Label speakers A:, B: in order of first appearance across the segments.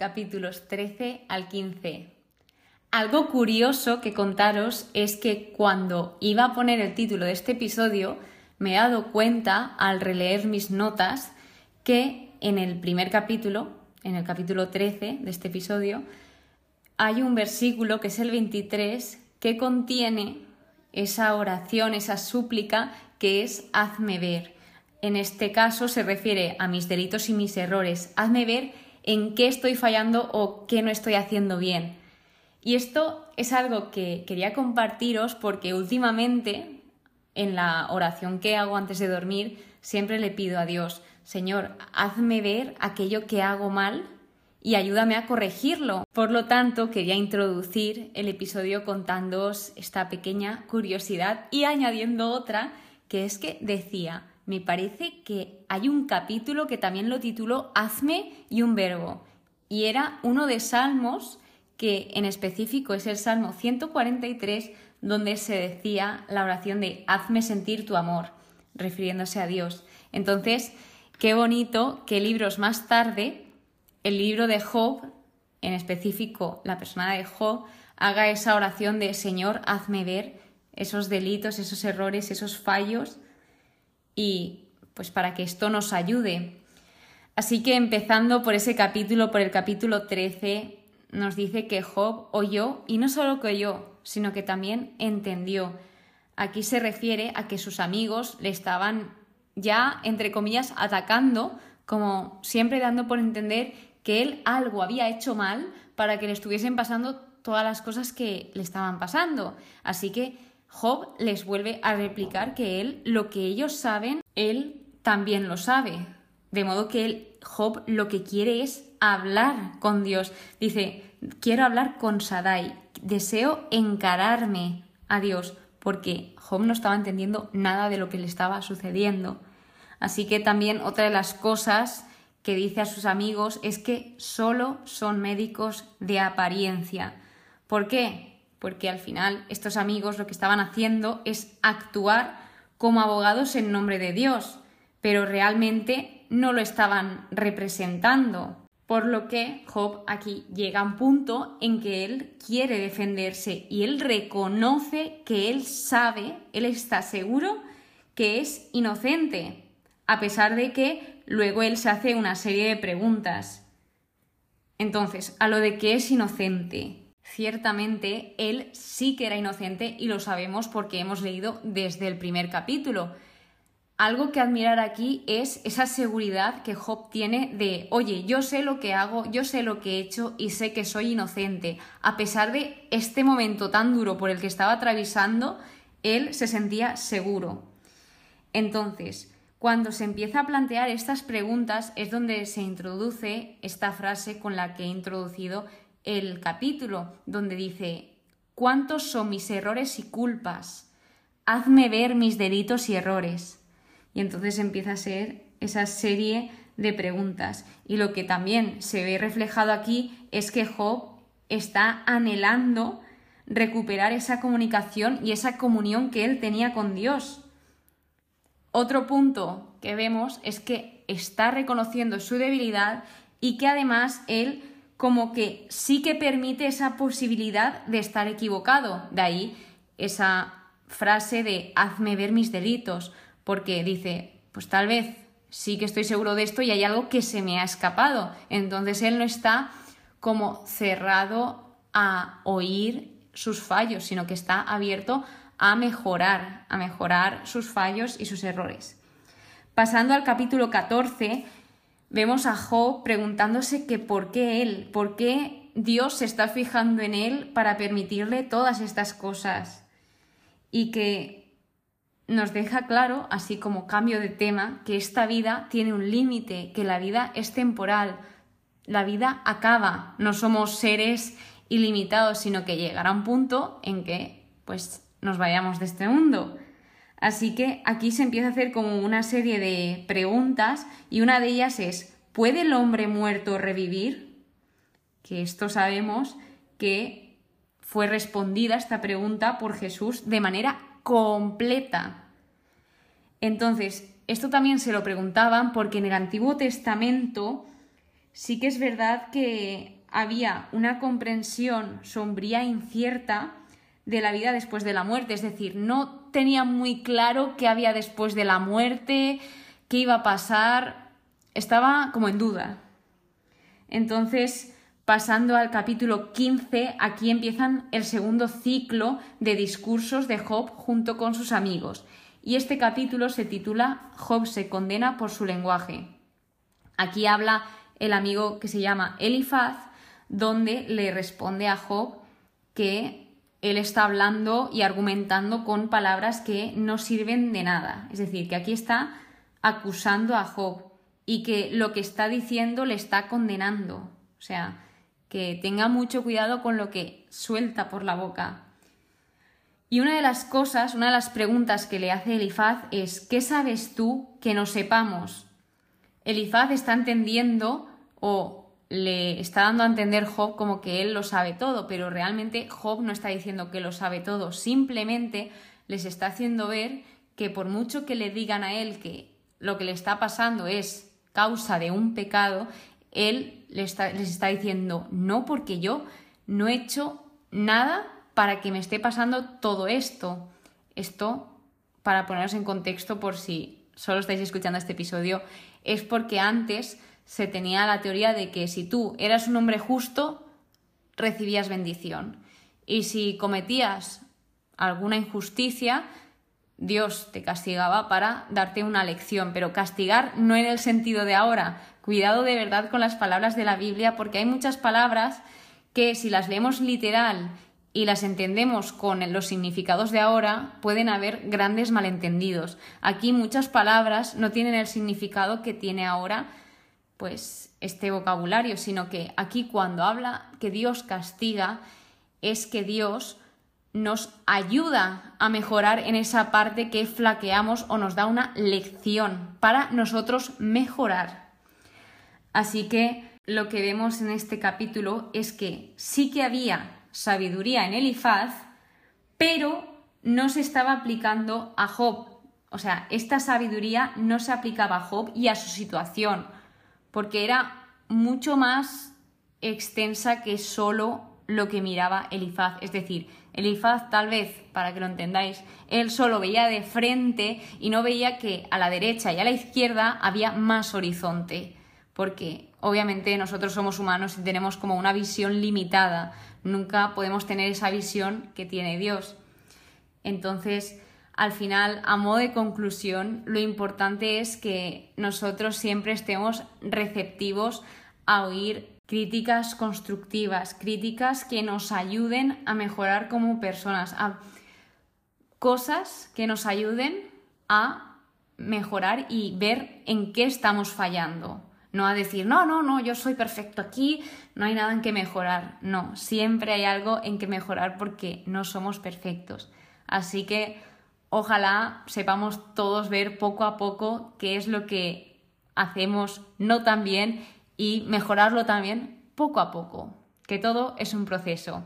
A: capítulos 13 al 15. Algo curioso que contaros es que cuando iba a poner el título de este episodio, me he dado cuenta al releer mis notas que en el primer capítulo, en el capítulo 13 de este episodio, hay un versículo que es el 23 que contiene esa oración, esa súplica que es hazme ver. En este caso se refiere a mis delitos y mis errores. Hazme ver en qué estoy fallando o qué no estoy haciendo bien. Y esto es algo que quería compartiros porque últimamente en la oración que hago antes de dormir siempre le pido a Dios, Señor, hazme ver aquello que hago mal y ayúdame a corregirlo. Por lo tanto, quería introducir el episodio contándoos esta pequeña curiosidad y añadiendo otra, que es que decía, me parece que hay un capítulo que también lo tituló Hazme y un verbo. Y era uno de Salmos, que en específico es el Salmo 143, donde se decía la oración de Hazme sentir tu amor, refiriéndose a Dios. Entonces, qué bonito que libros más tarde el libro de Job, en específico la persona de Job, haga esa oración de Señor, hazme ver esos delitos, esos errores, esos fallos y pues para que esto nos ayude. Así que empezando por ese capítulo, por el capítulo 13, nos dice que Job oyó y no solo que oyó, sino que también entendió. Aquí se refiere a que sus amigos le estaban ya, entre comillas, atacando, como siempre dando por entender que él algo había hecho mal para que le estuviesen pasando todas las cosas que le estaban pasando. Así que Job les vuelve a replicar que él, lo que ellos saben, él también lo sabe. De modo que él, Job lo que quiere es hablar con Dios. Dice, quiero hablar con Sadai, deseo encararme a Dios, porque Job no estaba entendiendo nada de lo que le estaba sucediendo. Así que también otra de las cosas que dice a sus amigos es que solo son médicos de apariencia. ¿Por qué? Porque al final estos amigos lo que estaban haciendo es actuar como abogados en nombre de Dios, pero realmente no lo estaban representando. Por lo que Job aquí llega a un punto en que él quiere defenderse y él reconoce que él sabe, él está seguro que es inocente, a pesar de que luego él se hace una serie de preguntas. Entonces, a lo de que es inocente, ciertamente él sí que era inocente y lo sabemos porque hemos leído desde el primer capítulo. Algo que admirar aquí es esa seguridad que Job tiene de, oye, yo sé lo que hago, yo sé lo que he hecho y sé que soy inocente. A pesar de este momento tan duro por el que estaba atravesando, él se sentía seguro. Entonces, cuando se empieza a plantear estas preguntas es donde se introduce esta frase con la que he introducido el capítulo, donde dice, ¿cuántos son mis errores y culpas? Hazme ver mis delitos y errores. Y entonces empieza a ser esa serie de preguntas. Y lo que también se ve reflejado aquí es que Job está anhelando recuperar esa comunicación y esa comunión que él tenía con Dios. Otro punto que vemos es que está reconociendo su debilidad y que además él como que sí que permite esa posibilidad de estar equivocado. De ahí esa frase de hazme ver mis delitos, porque dice, pues tal vez sí que estoy seguro de esto y hay algo que se me ha escapado. Entonces él no está como cerrado a oír sus fallos, sino que está abierto a mejorar, a mejorar sus fallos y sus errores. Pasando al capítulo 14, vemos a Job preguntándose que por qué él, por qué Dios se está fijando en él para permitirle todas estas cosas. Y que nos deja claro, así como cambio de tema, que esta vida tiene un límite, que la vida es temporal, la vida acaba, no somos seres ilimitados, sino que llegará un punto en que pues nos vayamos de este mundo. Así que aquí se empieza a hacer como una serie de preguntas y una de ellas es, ¿puede el hombre muerto revivir? Que esto sabemos que fue respondida esta pregunta por Jesús de manera completa. Entonces, esto también se lo preguntaban porque en el Antiguo Testamento sí que es verdad que había una comprensión sombría e incierta de la vida después de la muerte, es decir, no tenía muy claro qué había después de la muerte, qué iba a pasar, estaba como en duda. Entonces, pasando al capítulo 15, aquí empiezan el segundo ciclo de discursos de Job junto con sus amigos. Y este capítulo se titula Job se condena por su lenguaje. Aquí habla el amigo que se llama Elifaz, donde le responde a Job que él está hablando y argumentando con palabras que no sirven de nada. Es decir, que aquí está acusando a Job y que lo que está diciendo le está condenando. O sea, que tenga mucho cuidado con lo que suelta por la boca. Y una de las cosas, una de las preguntas que le hace Elifaz es ¿qué sabes tú que no sepamos? Elifaz está entendiendo o le está dando a entender Job como que él lo sabe todo, pero realmente Job no está diciendo que lo sabe todo, simplemente les está haciendo ver que por mucho que le digan a él que lo que le está pasando es causa de un pecado, él les está, les está diciendo, no porque yo no he hecho nada para que me esté pasando todo esto. Esto, para poneros en contexto por si solo estáis escuchando este episodio, es porque antes se tenía la teoría de que si tú eras un hombre justo, recibías bendición. Y si cometías alguna injusticia, Dios te castigaba para darte una lección. Pero castigar no en el sentido de ahora. Cuidado de verdad con las palabras de la Biblia, porque hay muchas palabras que si las leemos literal y las entendemos con los significados de ahora, pueden haber grandes malentendidos. Aquí muchas palabras no tienen el significado que tiene ahora pues este vocabulario, sino que aquí cuando habla que Dios castiga es que Dios nos ayuda a mejorar en esa parte que flaqueamos o nos da una lección para nosotros mejorar. Así que lo que vemos en este capítulo es que sí que había sabiduría en Elifaz, pero no se estaba aplicando a Job. O sea, esta sabiduría no se aplicaba a Job y a su situación porque era mucho más extensa que solo lo que miraba Elifaz. Es decir, Elifaz tal vez, para que lo entendáis, él solo veía de frente y no veía que a la derecha y a la izquierda había más horizonte, porque obviamente nosotros somos humanos y tenemos como una visión limitada, nunca podemos tener esa visión que tiene Dios. Entonces, al final, a modo de conclusión, lo importante es que nosotros siempre estemos receptivos a oír críticas constructivas, críticas que nos ayuden a mejorar como personas, a cosas que nos ayuden a mejorar y ver en qué estamos fallando. No a decir, no, no, no, yo soy perfecto aquí, no hay nada en que mejorar. No, siempre hay algo en que mejorar porque no somos perfectos. Así que ojalá sepamos todos ver poco a poco qué es lo que hacemos no tan bien y mejorarlo también poco a poco, que todo es un proceso.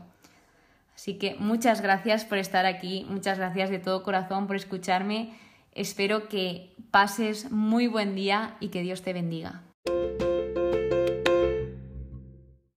A: Así que muchas gracias por estar aquí, muchas gracias de todo corazón por escucharme. Espero que pases muy buen día y que Dios te bendiga.